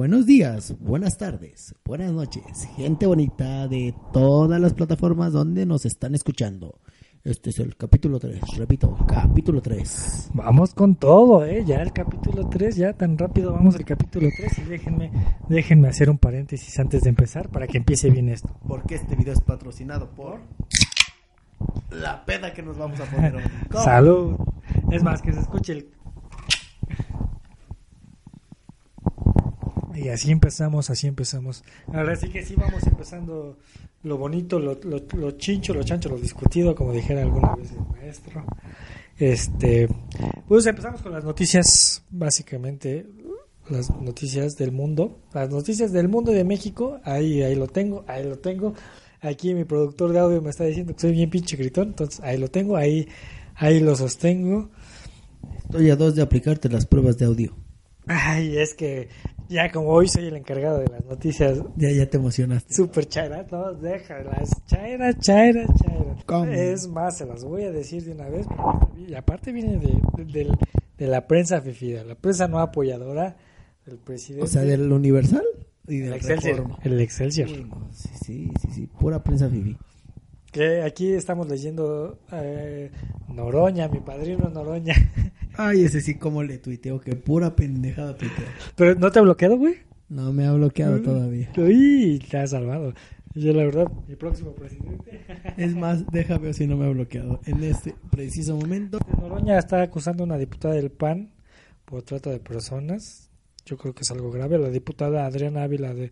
buenos días, buenas tardes, buenas noches, gente bonita de todas las plataformas donde nos están escuchando. Este es el capítulo 3, repito, capítulo 3. Vamos con todo, ¿eh? Ya el capítulo 3, ya tan rápido vamos al capítulo 3 y déjenme, déjenme hacer un paréntesis antes de empezar para que empiece bien esto. Porque este video es patrocinado por la peda que nos vamos a poner hoy. Salud. Es más, que se escuche el... Y así empezamos, así empezamos. Ahora sí que sí vamos empezando lo bonito, lo, lo, lo chincho, lo chancho, lo discutido, como dijera alguna vez el maestro. Este, pues empezamos con las noticias, básicamente las noticias del mundo, las noticias del mundo de México, ahí, ahí lo tengo, ahí lo tengo. Aquí mi productor de audio me está diciendo que soy bien pinche gritón, entonces ahí lo tengo, ahí, ahí lo sostengo. Estoy a dos de aplicarte las pruebas de audio. Ay, es que ya como hoy soy el encargado de las noticias Ya, ya te emocionaste. super chairas, no, déjalas, chairas, chairas, chairas. ¿Cómo? Es más, se las voy a decir de una vez, y aparte viene de, de, del- de la prensa fifida, la prensa no apoyadora del presidente. O sea, del Universal y el del Excelsior. Reforma. El Excelsior. Sí, sí, sí, sí, pura prensa fifi. Que aquí estamos leyendo eh, Noroña, mi padrino Noroña. Ay, ese sí, como le tuiteo, que pura pendejada tuiteo. Pero ¿no te ha bloqueado, güey? No me ha bloqueado todavía. Uy, te has salvado. Yo la verdad, mi próximo presidente. Es más, déjame ver si no me ha bloqueado. En este preciso momento. Noroña está acusando a una diputada del PAN por trata de personas. Yo creo que es algo grave. La diputada Adriana Ávila de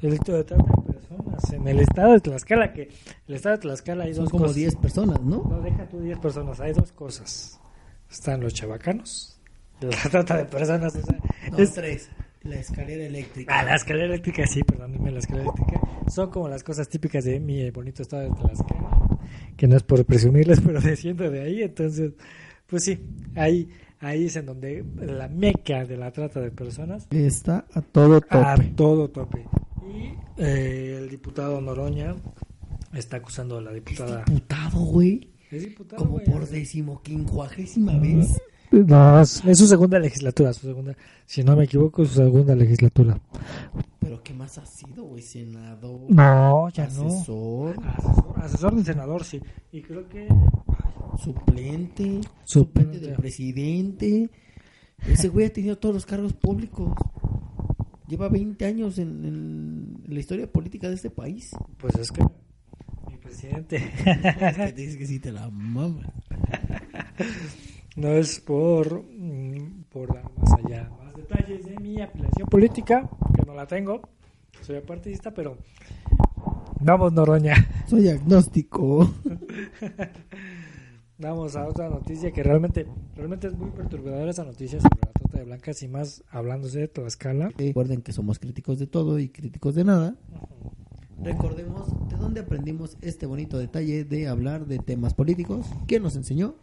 delito de trata de personas en el estado de Tlaxcala, que el estado de Tlaxcala hay Son dos como cosas. 10 personas, ¿no? No, deja tú 10 personas. Hay dos cosas. Están los chavacanos. La trata de personas. o sea, No, es- tres. La escalera eléctrica. Ah, la escalera eléctrica, sí, perdónenme, la escalera eléctrica. Son como las cosas típicas de mi bonito estado de Tlaxcala. Que no es por presumirles, pero desciendo de ahí. Entonces, pues sí, ahí, ahí es en donde la meca de la trata de personas Está a todo tope. a todo tope. Y eh, el diputado Noroña está acusando a la diputada. Diputado, güey. ¿Es diputado? Como güey? por decimoquincuagésima vez. No, es su segunda legislatura, su segunda, si no me equivoco, su segunda legislatura. Pero ¿qué más ha sido, güey? Senador. No, ya no. asesor. Asesor, asesor del senador, sí. Y creo que Suplente. Suplente. Suplente del presidente. Ese güey ha tenido todos los cargos públicos. Lleva 20 años en, en la historia política de este país. Pues es que presidente Es que dices que sí te la mama. no es por, mm, por dar más allá, más detalles de mi apelación política, que no la tengo, soy apartidista, pero vamos Noroña, Soy agnóstico. vamos a otra noticia que realmente, realmente es muy perturbadora esa noticia sobre la trata de blancas y más hablándose de Tlaxcala. Recuerden que somos críticos de todo y críticos de nada. Recordemos de dónde aprendimos este bonito detalle de hablar de temas políticos. ¿Quién nos enseñó?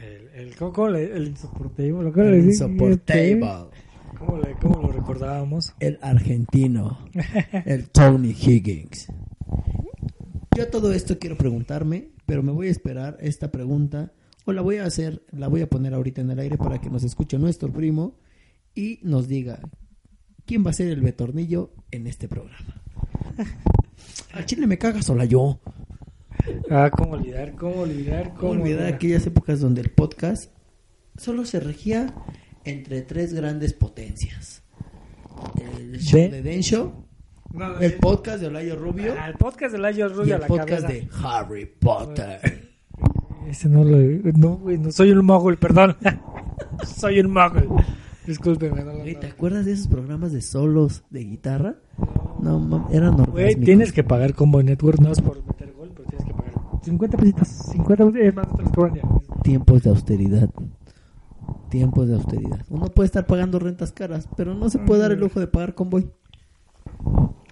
El, el, ¿cómo, cómo le- el insoportable, lo Insoportable. ¿Cómo, le- cómo lo recordábamos? El argentino. El Tony Higgins. Yo todo esto quiero preguntarme, pero me voy a esperar esta pregunta o la voy a hacer, la voy a poner ahorita en el aire para que nos escuche nuestro primo y nos diga quién va a ser el betornillo en este programa. Al chile me caga sola yo. Ah, cómo olvidar, cómo olvidar, ¿Cómo cómo olvidar aquellas épocas donde el podcast solo se regía entre tres grandes potencias? El show ¿De? de Den Show, No, el podcast de Olayo Rubio Ah, el podcast de Layo y Rubio a el la podcast cabeza. de Harry Potter. Ese no lo. No, güey, no soy un mogul, perdón. soy un mogul. Discúlpeme, no ¿Te acuerdas de esos programas de solos de guitarra? No, mam, eran Güey, tienes que pagar Combo Network, no es por meter gol, pero tienes que pagar 50 pesitos. 50 pesitos, es más, los cobran ya. Tiempos de austeridad. Tiempos de austeridad. Uno puede estar pagando rentas caras, pero no se puede dar el lujo de pagar convoy.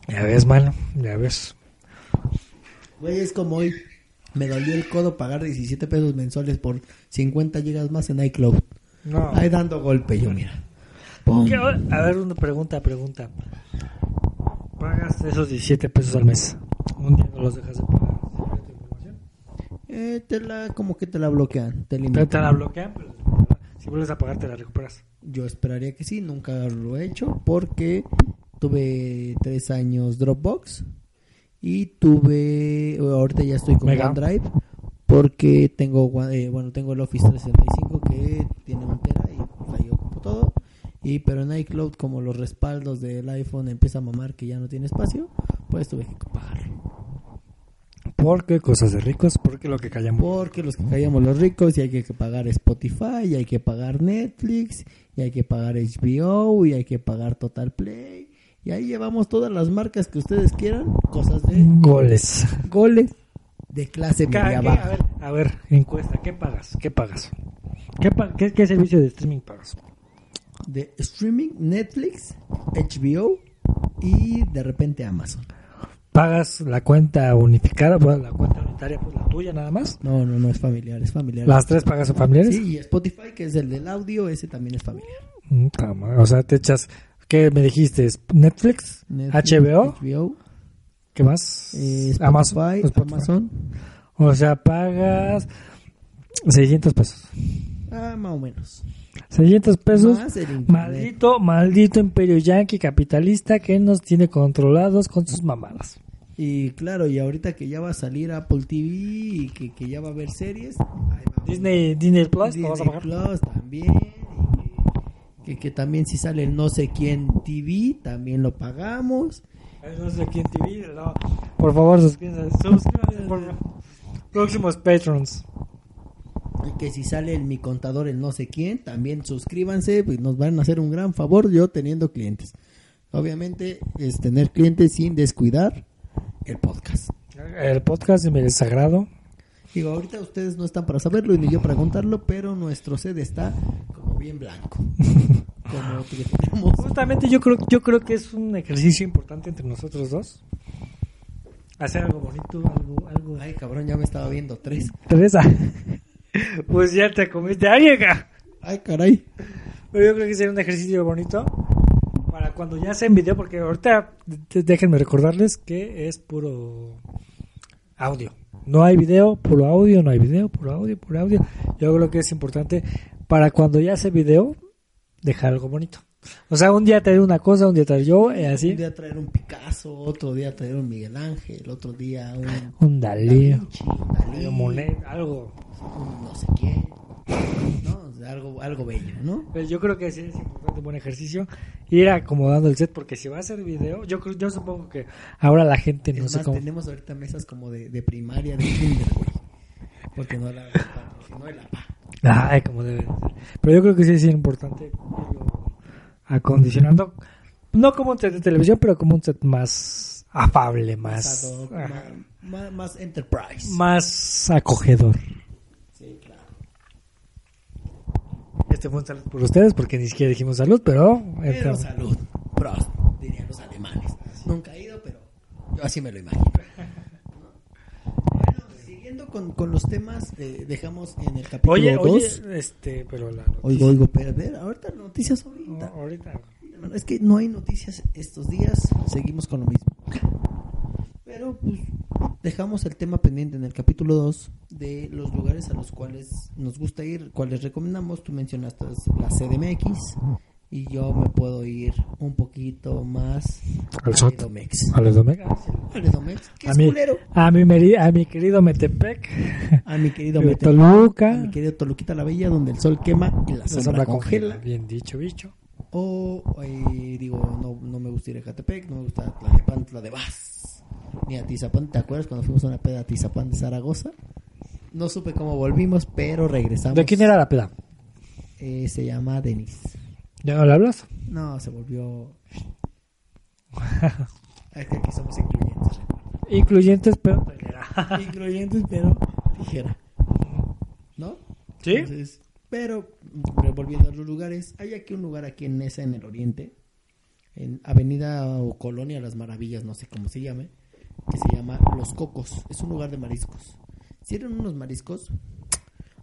Ya ves, mano, ya ves. Güey, es como hoy. Me dolió el codo pagar 17 pesos mensuales por 50 gigas más en iCloud. No. Ahí dando golpe yo, mira. A ver, una pregunta, pregunta. Pagas esos 17 pesos al mes. Un día no los dejas de pagar. Eh, te la, como que te la bloquean, te limitan. te la bloquean, pero si vuelves a pagar te la recuperas. Yo esperaría que sí, nunca lo he hecho porque tuve tres años Dropbox y tuve, ahorita ya estoy con Mega. OneDrive porque tengo, eh, bueno, tengo el Office 365 que tiene un tera y pues, ahí ocupo todo. Y pero en iCloud como los respaldos del iPhone empieza a mamar que ya no tiene espacio, pues tuve que pagarlo. Porque cosas de ricos, porque lo que callamos. Porque los que callamos los ricos y hay que pagar Spotify, y hay que pagar Netflix, y hay que pagar HBO, y hay que pagar Total Play. Y ahí llevamos todas las marcas que ustedes quieran, cosas de Goles. goles de clase ¿Qué- media qué- baja. a, ver, a ver, encuesta, ¿qué pagas? ¿Qué pagas? ¿Qué, pa- qué, qué servicio de streaming pagas? De streaming, Netflix, HBO y de repente Amazon. ¿Pagas la cuenta unificada? Bueno, la cuenta unitaria, pues la tuya nada más. No, no, no es familiar, es familiar. ¿Las tres pagas son familiares? Sí, y Spotify, que es el del audio, ese también es familiar. Mm, O sea, te echas... ¿Qué me dijiste? ¿Netflix? Netflix, ¿HBO? HBO, ¿Qué más? eh, Amazon. Spotify, Spotify. Amazon. O sea, pagas 600 pesos. Ah, más o menos. 600 pesos. Maldito, maldito imperio yanqui capitalista que nos tiene controlados con sus mamadas. Y claro, y ahorita que ya va a salir Apple TV y que, que ya va a haber series. Disney, Disney Plus, Disney ¿lo vas a pagar? Plus también. y que, que también si sale el no sé quién TV, también lo pagamos. No sé quién TV, no. Por favor, suscríbanse. por. Próximos patrons. Y que si sale el mi contador el no sé quién, también suscríbanse, pues nos van a hacer un gran favor yo teniendo clientes. Obviamente es tener clientes sin descuidar el podcast. El podcast de mi desagrado. Digo, ahorita ustedes no están para saberlo y ni yo para contarlo, pero nuestro sed está como bien blanco. como que tenemos... Justamente yo creo, yo creo que es un ejercicio importante entre nosotros dos. Hacer algo bonito, algo, algo. Ay, cabrón, ya me estaba viendo tres. Teresa. Pues ya te comiste a ca. Ay, caray. Pero yo creo que sería un ejercicio bonito para cuando ya sea en video, porque ahorita déjenme recordarles que es puro audio. No hay video, puro audio, no hay video, puro audio, puro audio. Yo creo que es importante para cuando ya sea video, dejar algo bonito. O sea, un día traer una cosa, un día traer yo, y así. Un día traer un Picasso, otro día traer un Miguel Ángel, otro día un Un Da Dalí, Dalí, Monet, algo. un no sé quién. ¿No? Algo, algo bello, ¿no? Pues yo creo que sí es importante un buen ejercicio ir acomodando el set porque si va a ser video, yo creo, yo supongo que ahora la gente no es sé más, cómo. tenemos ahorita mesas como de, de primaria, de kinder, güey. Porque no la patrocinó el APA. Ay, como debe de ser. Pero yo creo que sí es importante irlo acondicionando. No como un set de televisión, pero como un set más afable, más, Más, más enterprise. más acogedor. Sí, claro. Este fue un saludo por ustedes, porque ni siquiera dijimos salud, pero... Pero entramos. salud. Prost, dirían los alemanes. Nunca he ido, pero yo así me lo imagino. Con, con los temas, eh, dejamos en el capítulo Oye, 2. oye, este, pero la noticia... Oigo, oigo, pero a ver, ahorita noticias No, ahorita. Es que no hay noticias estos días, seguimos con lo mismo. Pero pues dejamos el tema pendiente en el capítulo 2 de los lugares a los cuales nos gusta ir, cuales recomendamos. Tú mencionaste la CDMX y yo me puedo ir un poquito más Al a SOT. Edomex. A los Omega. Al Edomex, que A es mi, culero. a, mi, meri- a mi querido Metepec, A mi querido de Mete- Toluca, a mi querido Toluquita la Bella, donde el sol quema y la la sombra, sombra congela. congela. Bien dicho, bicho. O eh, digo, no, no me gusta ir a Catepec, no me gusta Tlalnepantla de Vaz, ni a Tizapán. ¿Te acuerdas cuando fuimos a una peda a Tizapán de Zaragoza? No supe cómo volvimos, pero regresamos. ¿De quién era la peda? Eh, se llama Denis. ¿Ya no le hablas? No, se volvió... es que aquí somos incluyentes. Incluyentes, pero... incluyentes, pero tijera. ¿No? ¿Sí? Entonces, pero volviendo a los lugares, hay aquí un lugar aquí en Nesa, en el oriente, en Avenida o Colonia Las Maravillas, no sé cómo se llame, que se llama Los Cocos. Es un lugar de mariscos. Sirven unos mariscos.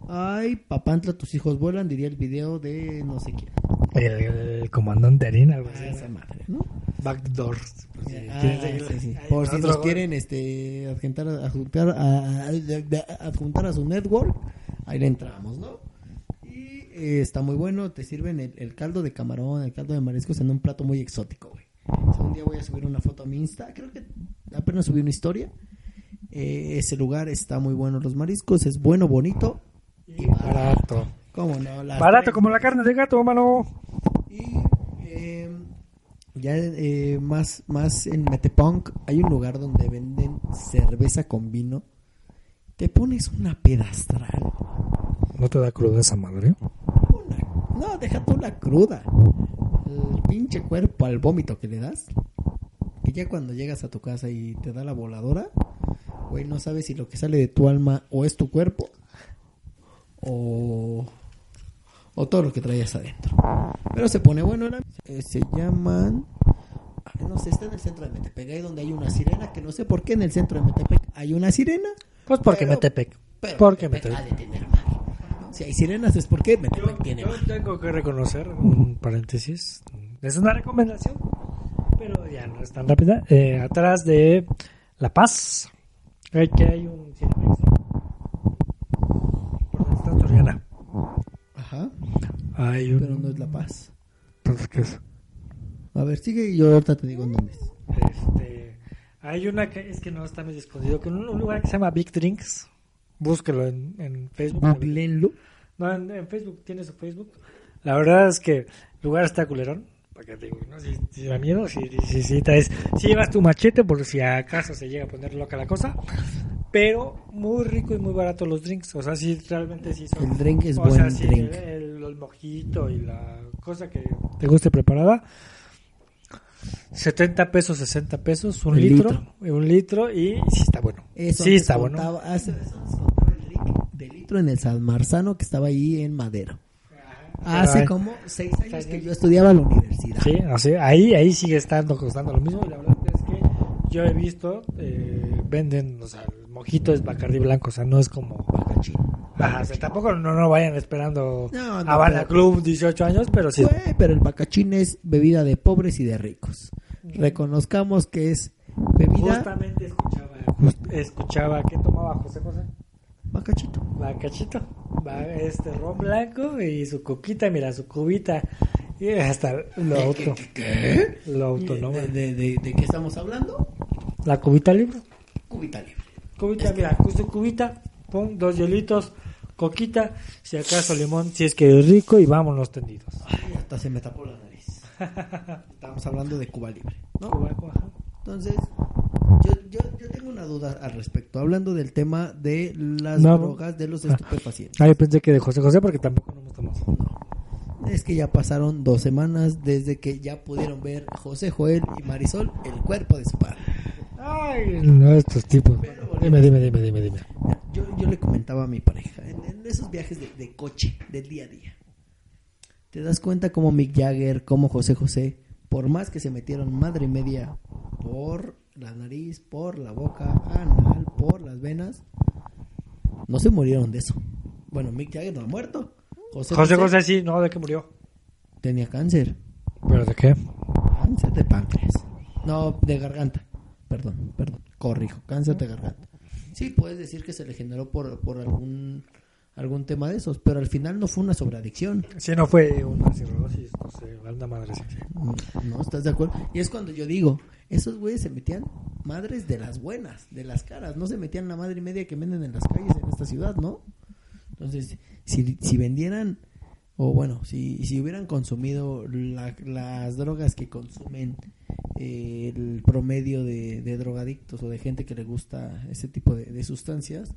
Ay, papantla, tus hijos vuelan, diría el video de no sé quién. El, el comandante Harina, algo así. Ah, esa madre, ¿no? Backdoors. Ah, Por si nos gol. quieren este, adjuntar, adjuntar, a- adjuntar a su network, ahí le entramos, ¿no? Eh, está muy bueno. Te sirven el, el caldo de camarón, el caldo de mariscos en un plato muy exótico, güey. O sea, un día voy a subir una foto a mi Insta. Creo que apenas subí una historia. Eh, ese lugar está muy bueno. Los mariscos es bueno, bonito y barato. Barato. ¿Cómo no? Las Barato tres- como la carne de gato, mano. Y eh, ya eh, más, más en Metepunk hay un lugar donde venden cerveza con vino. Te pones una pedastral. ¿No te da cruda esa madre? No, deja tú la cruda. El pinche cuerpo al vómito que le das. Que ya cuando llegas a tu casa y te da la voladora, güey, no sabes si lo que sale de tu alma o es tu cuerpo o, o todo lo que traías adentro. Pero se pone bueno. la- eh, se llaman. No sé, está en el centro de Metepec, ahí donde hay una sirena, que no sé por qué en el centro de Metepec hay una sirena. Pues porque Pero- Metepec. Pero Porque Metepec Metepec. ha de tener mar. ¿no? Si hay sirenas es porque Metepec tiene Yo tengo que reconocer, un paréntesis, es una recomendación, pero ya no es tan rápida. Eh, atrás de La Paz, hay que hay un Cinemex. Por donde está Soriana. Ajá. Hay un... Pero no es La Paz. Entonces, ¿qué es? A ver, sigue y yo ahorita te digo en dónde es. Este, hay una que es que no está medio escondido, con un, un lugar que se llama Big Drinks. Búsquelo en, en Facebook. Googleenlo. No, en, en Facebook, tiene su Facebook. La verdad es que el lugar está culerón. Para que te digo, ¿no? Si, si da miedo, si, si, si traes, si llevas tu machete por si acaso se llega a poner loca la cosa. Pero muy rico y muy barato los drinks. O sea, sí, realmente sí son. El drink es o buen sea, sí, drink. El, el- el mojito y la cosa que te guste preparada. 70 pesos, 60 pesos, un El litro, un litro y sí está bueno. Eso sí está bueno. hace- contaba el de litro en el San Marzano que estaba ahí en Madero. Hace Ay. como seis años que yo estudiaba en la universidad. Sí, así, ahí, ahí sigue estando costando lo mismo. Y la verdad es que yo he visto, eh, venden, o sea, el mojito es Bacardi blanco, o sea, no es como. Bacachín. Ajá, tampoco no, no vayan esperando No, no, Habana Club 18 años, pero sí. Güey, pero el bacachín es bebida de pobres y de ricos. Reconozcamos que es bebida Justamente escuchaba, just- escuchaba que tomaba José José. bacachito. Bacachito, este ron blanco y su coquita, mira, su cubita. Y hasta lo auto. ¿Qué? Lo auto, ¿no? ¿De, de, de- de qué estamos hablando? La cubita libre. Cubita libre. Cubita, mira, con su cubita, pon dos hielitos, coquita, si acaso limón, si es que es rico y vámonos tendidos. Ay, hasta se me tapó la nariz. Estamos hablando de Cuba libre, ¿no? Cuba, ajá. Entonces, yo, yo, yo tengo una duda al respecto. Hablando del tema de las No. drogas, de los estupefacientes. Ah, yo pensé que de José José porque tampoco no hemos tomado. Es que ya pasaron dos semanas desde que ya pudieron ver José Joel y Marisol el cuerpo de su padre. Ay, no, estos tipos. Dime, dime, dime, dime, dime. Yo, yo le comentaba a mi pareja, en, esos viajes de, de coche, del día a día, te das cuenta como Mick Jagger, como José José, por más que se metieron madre y media por la nariz, por la boca, anal, por las venas, no se murieron de eso. Bueno, Mick Jagger no ha muerto. José José José sí, no, ¿de qué murió? tenía cáncer, ¿Pero de qué? cáncer de páncreas. No, de garganta. Perdón, perdón, corrijo, cáncer de garganta. Sí, puedes decir que se le generó por, por algún algún tema de esos, pero al final no fue una sobreadicción. Sí, no fue una cirrosis, no sé, una madre sí. ¿No estás de acuerdo? Y es cuando yo digo, esos güeyes se metían madres de las buenas, de las caras, no se metían la madre y media que venden en las calles en esta ciudad, ¿no? Entonces, si, si vendieran, o bueno, si, si hubieran consumido la- las drogas que consumen eh, el promedio de, de drogadictos o de gente que le gusta ese tipo de, de sustancias,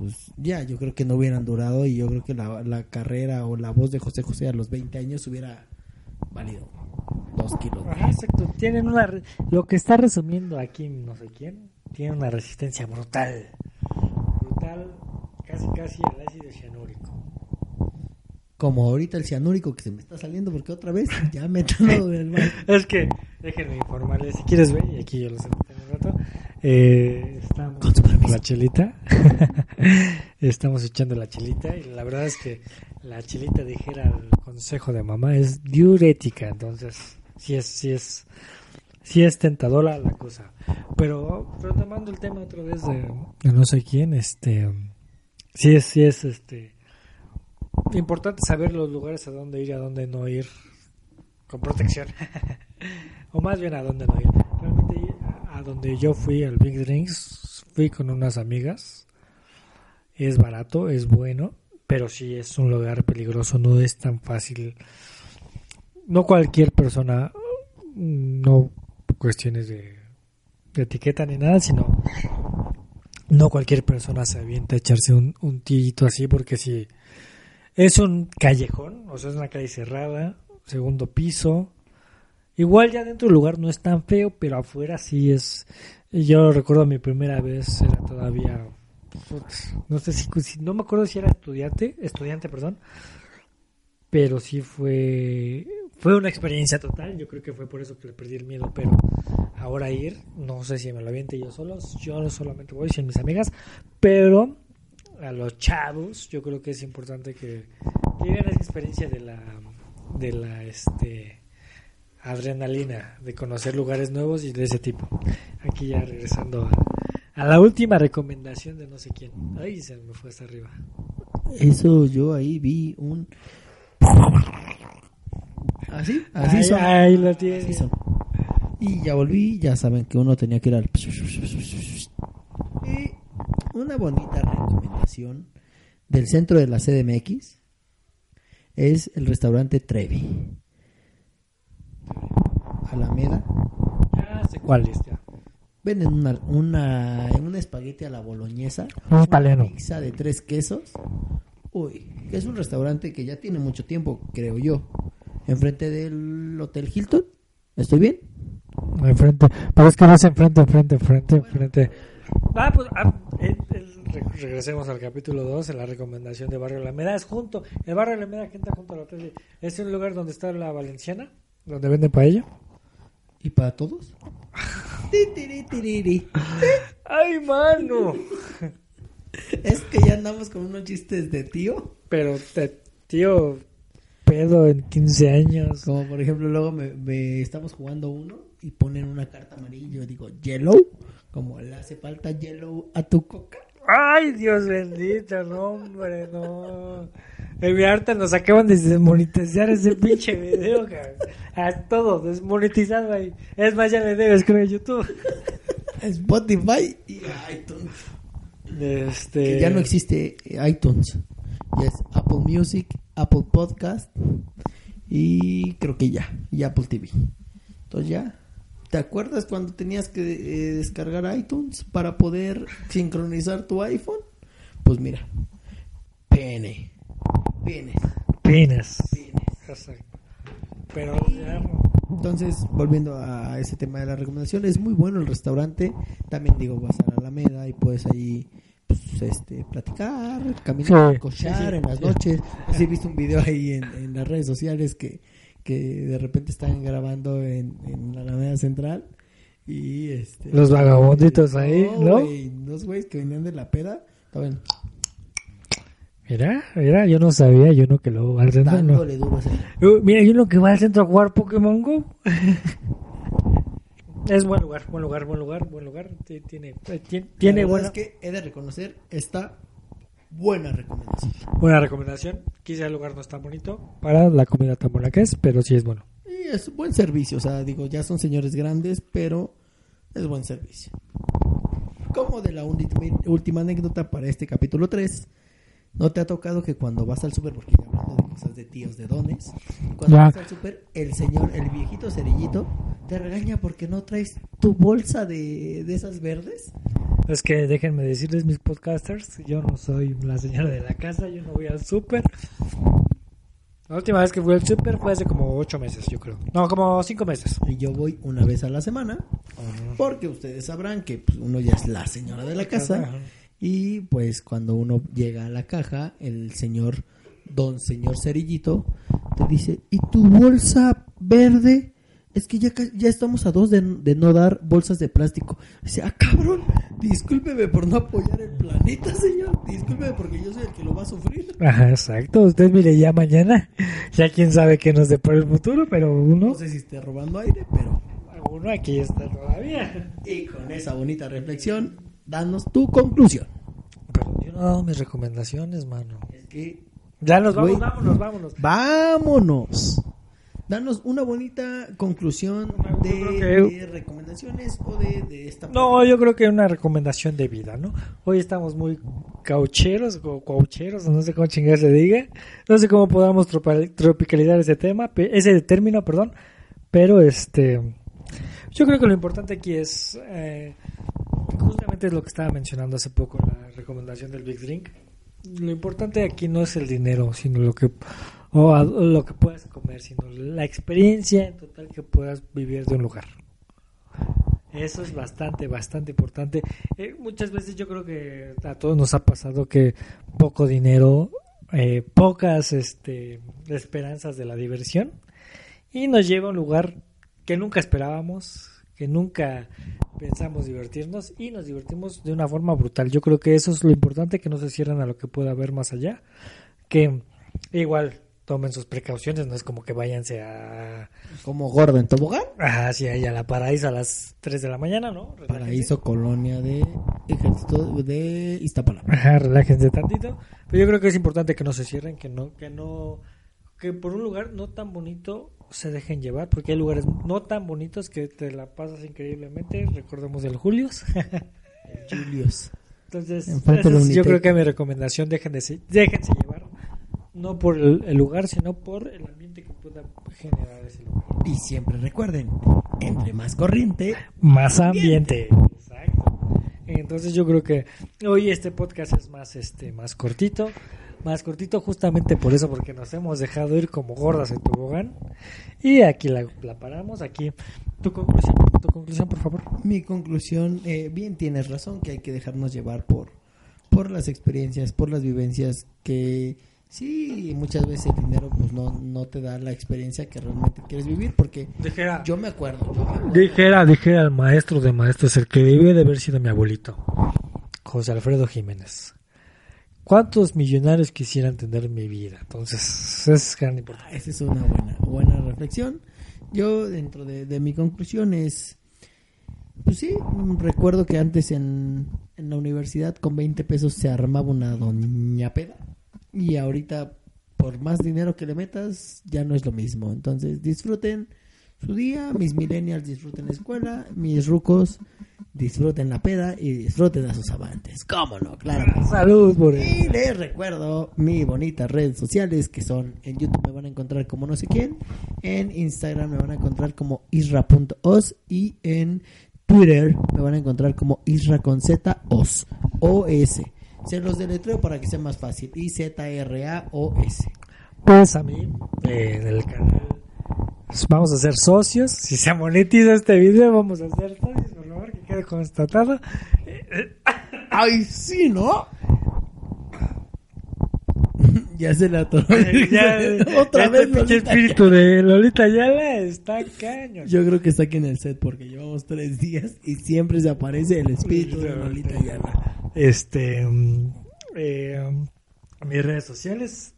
pues ya, yo creo que no hubieran durado y yo creo que la, la carrera o la voz de José José a los 20 años hubiera valido dos kilos. Ajá, exacto. Tienen una. Lo que está resumiendo aquí, no sé quién, tiene una resistencia brutal. Brutal, casi, casi al ácido cianúrico. Como ahorita el cianúrico que se me está saliendo porque otra vez ya me he del mal. Es que, déjenme informarles, si quieres ver, y aquí yo un rato, eh, estamos Con su permiso. la chelita, estamos echando la chelita, y la verdad es que la chelita, dijera el consejo de mamá, es diurética, entonces, sí es, sí es, sí es tentadora la cosa. Pero, retomando el tema otra vez de, de no sé quién, este, sí es, sí es, este, importante saber los lugares a dónde ir y a dónde no ir con protección. o más bien a dónde no ir. Donde yo fui al Big Drinks, fui con unas amigas. Es barato, es bueno, pero sí es un lugar peligroso, no es tan fácil. No cualquier persona, no cuestiones de, etiqueta ni nada, sino no cualquier persona se avienta a echarse un, un tillito así porque si es un callejón, o sea, es una calle cerrada, segundo piso. Igual ya dentro del lugar no es tan feo, pero afuera sí es. Yo recuerdo mi primera vez, era todavía. No sé si, no me acuerdo si era estudiante, estudiante, perdón. Pero sí fue. Fue una experiencia total. Yo creo que fue por eso que le perdí el miedo. Pero ahora ir, no sé si me lo aviente yo solo. Yo solamente voy sin mis amigas. Pero a los chavos, yo creo que es importante que, que vivan esa experiencia de la de la este adrenalina de conocer lugares nuevos y de ese tipo. Aquí ya regresando a, la última recomendación de no sé quién. Ay, se me fue hasta arriba. Eso yo ahí vi un así, así ahí, lo tiene. Y ya volví, ya saben que uno tenía que ir al y una bonita recomendación del centro de la CDMX es el restaurante Trevi. Alameda. Ya sé cuál es, ya. Venden una, una, un espagueti a la boloñesa. Un. Una pizza de tres quesos. Uy, es un restaurante que ya tiene mucho tiempo, creo yo. Enfrente del Hotel Hilton. ¿Estoy bien? Enfrente. Pero es que no es enfrente, enfrente, enfrente, enfrente. Ah, pues, ah, el, regresemos al capítulo 2, en la recomendación de Barrio Alameda. Es junto, el Barrio Alameda que entra junto al hotel. Es un lugar donde está la Valenciana, donde venden paella. ¿Y para todos? ¡Ay, mano! es que ya andamos con unos chistes de tío. Pero de tío pedo en 15 años. Como por ejemplo, luego me, estamos jugando uno y ponen una carta amarilla. digo, ¿yellow? Como le hace falta yellow a tu coca. Ay, Dios bendito, no, hombre, no. En mi arte nos acaban de desmonetizar ese pinche video, cabrón. A todo, desmonetizado ahí. Es más, ya le debes, creo, YouTube. Spotify y iTunes. Este... ya no existe iTunes. Ya es Apple Music, Apple Podcast y creo que ya. Y Apple TV. Entonces ya ¿Te acuerdas cuando tenías que eh, descargar iTunes para poder sincronizar tu iPhone? Pues mira, pene, penes, penes, Pero entonces volviendo a ese tema de la recomendación, es muy bueno el restaurante. También digo vas a la Alameda y puedes ahí pues, este, platicar, caminar, cochar en las noches. Sí, he visto un video ahí en, en las redes sociales que que de repente están grabando en, en la Alameda Central y este los vagabonditos ahí, ¿no? dos güeyes que venían de la peda estaban Mira, mira, yo no sabía, yo no que luego va al centro. No. Uh, mira, yo no que va al centro a jugar Pokémon Go. es buen lugar, buen lugar, buen lugar, buen lugar. Tiene, tiene, tiene bueno. Es que he de reconocer, está buena recomendación. Buena recomendación. Quizá el lugar no está bonito para la comida tan buena que es, pero sí es bueno. Y es buen servicio, o sea, digo, ya son señores grandes, pero es buen servicio. Como de la última anécdota para este capítulo 3, ¿no te ha tocado que cuando vas al súper, porque ya hablando de cosas de tíos, de dones, cuando vas al súper, el señor, el viejito cerillito, te regaña porque no traes tu bolsa de, de esas verdes? Es que déjenme decirles, mis podcasters, yo no soy la señora de la casa, yo no voy al súper. La última vez que fui al súper fue hace como ocho meses, yo creo. No, como cinco meses. Y yo voy una vez a la semana, porque ustedes sabrán que pues, uno ya es la señora de la casa. Y pues cuando uno llega a la caja, el señor, don señor Cerillito, te dice, ¿y tu bolsa verde? es que ya, ya estamos a dos de, no dar bolsas de plástico. Dice, ah, cabrón, discúlpeme por no apoyar el planeta, señor. Discúlpeme porque yo soy el que lo va a sufrir. Ajá, exacto. Usted mire ya mañana. Ya quién sabe qué nos depara el futuro, pero uno... No sé si esté robando aire, pero... Uno aquí está todavía. Y con esa bonita reflexión, danos tu conclusión. Pero yo no he dado mis recomendaciones, mano. Es que Ya nos vamos, Güey. vámonos, vámonos. Vámonos. Danos una bonita conclusión de, que- de recomendaciones o de, de esta. No, yo creo que una recomendación de vida, ¿no? Hoy estamos muy caucheros o caucheros, no sé cómo chingar se diga. No sé cómo podamos tropa- tropicalizar ese tema, pe- ese término, perdón. Pero este, yo creo que lo importante aquí es, eh, justamente es lo que estaba mencionando hace poco la recomendación del Big Drink. Lo importante aquí no es el dinero, sino lo que o lo que puedas comer, sino la experiencia en total que puedas vivir de un lugar. Eso es bastante, bastante importante. Eh, muchas veces yo creo que a todos nos ha pasado que poco dinero, eh, pocas este, esperanzas de la diversión y nos lleva a un lugar que nunca esperábamos, que nunca pensamos divertirnos y nos divertimos de una forma brutal. Yo creo que eso es lo importante, que no se cierran a lo que pueda haber más allá, que igual tomen sus precauciones, no es como que váyanse a Como gordo en tobogán. Ah, sí, ahí a la Paraíso a las 3 de la mañana, ¿no? Relájense. Paraíso, colonia de ejército de Iztapalapa. Ajá, relájense tantito. Pero yo creo que es importante que no se cierren, que no, que no, que por un lugar no tan bonito se dejen llevar, porque hay lugares no tan bonitos que te la pasas increíblemente. Recordemos el Julius. Julius. Entonces, es- yo creo que mi recomendación, dejen de se- déjense llevar, no por el, el lugar, sino por el ambiente que pueda generar ese lugar. Y siempre recuerden, entre más corriente, más ambiente. Exacto. Entonces yo creo que hoy este podcast es más este más cortito, más cortito justamente por eso porque nos hemos dejado ir como gordas en tobogán y aquí la, la paramos aquí. Tu conclusión, tu conclusión por favor. mi conclusión, eh, bien tienes razón que hay que dejarnos llevar por, por las experiencias, por las vivencias que sí, muchas veces el dinero pues no, no te da la experiencia que realmente quieres vivir porque Dijera, yo me acuerdo, yo me acuerdo. dijera, dijera al maestro de maestros, el que debió de haber sido mi abuelito, José Alfredo Jiménez. ¿Cuántos millonarios quisieran tener mi vida? Entonces, es gran importancia. Esa es una buena, buena reflexión. Yo, dentro de, de mi conclusión, es. Pues sí, recuerdo que antes en, en la universidad con 20 pesos se armaba una doña peda. Y ahorita, por más dinero que le metas, ya no es lo mismo. Entonces, disfruten su día. Mis millennials disfruten la escuela. Mis rucos disfruten la peda y disfruten a sus amantes. ¿Cómo no? Claro. Salud por Y les recuerdo mis bonitas redes sociales que son en YouTube me van a encontrar como no sé quién, en Instagram me van a encontrar como isra.os y en Twitter me van a encontrar como isra con z os os. Se los deletreo para que sea más fácil. I Z R A O S. Pues a mí, eh, del canal, vamos a ser socios. Si se monetiza este video, vamos a ser socios, por favor, que quede constatado. Ay, sí, ¿no? ya se la ya, Otra este vez Lolita espíritu de Lolita Ayala está caño. Yo creo que está aquí en el set porque llevamos tres días y siempre se aparece el espíritu de Lolita Ayala. Este, mm, eh, mis redes sociales,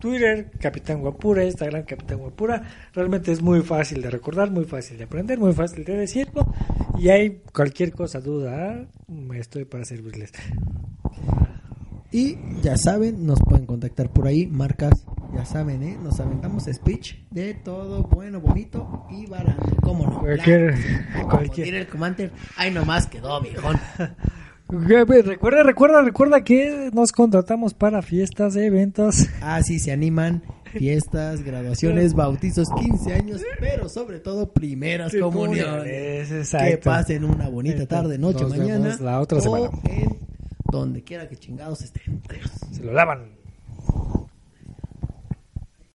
Twitter, Capitán Guapura, Instagram, Capitán Guapura. Realmente es muy fácil de recordar, muy fácil de aprender, muy fácil de decirlo. Y hay cualquier cosa, duda, me estoy para servirles. Y ya saben, nos pueden contactar por ahí, marcas, ya saben, ¿eh? Nos aventamos speech de todo bueno, bonito y barato. ¿Cómo no? Cualquier. Como cualquier. diría el commander, ay nomás quedó, viejón. Recuerda, recuerda, recuerda que nos contratamos para fiestas, eventos. Ah, sí, se animan fiestas, graduaciones, bautizos, 15 años, pero sobre todo primeras comuniones. Que pasen una bonita tarde, noche, Nos mañana. la otra o semana. en donde quiera que chingados estén. Se lo lavan.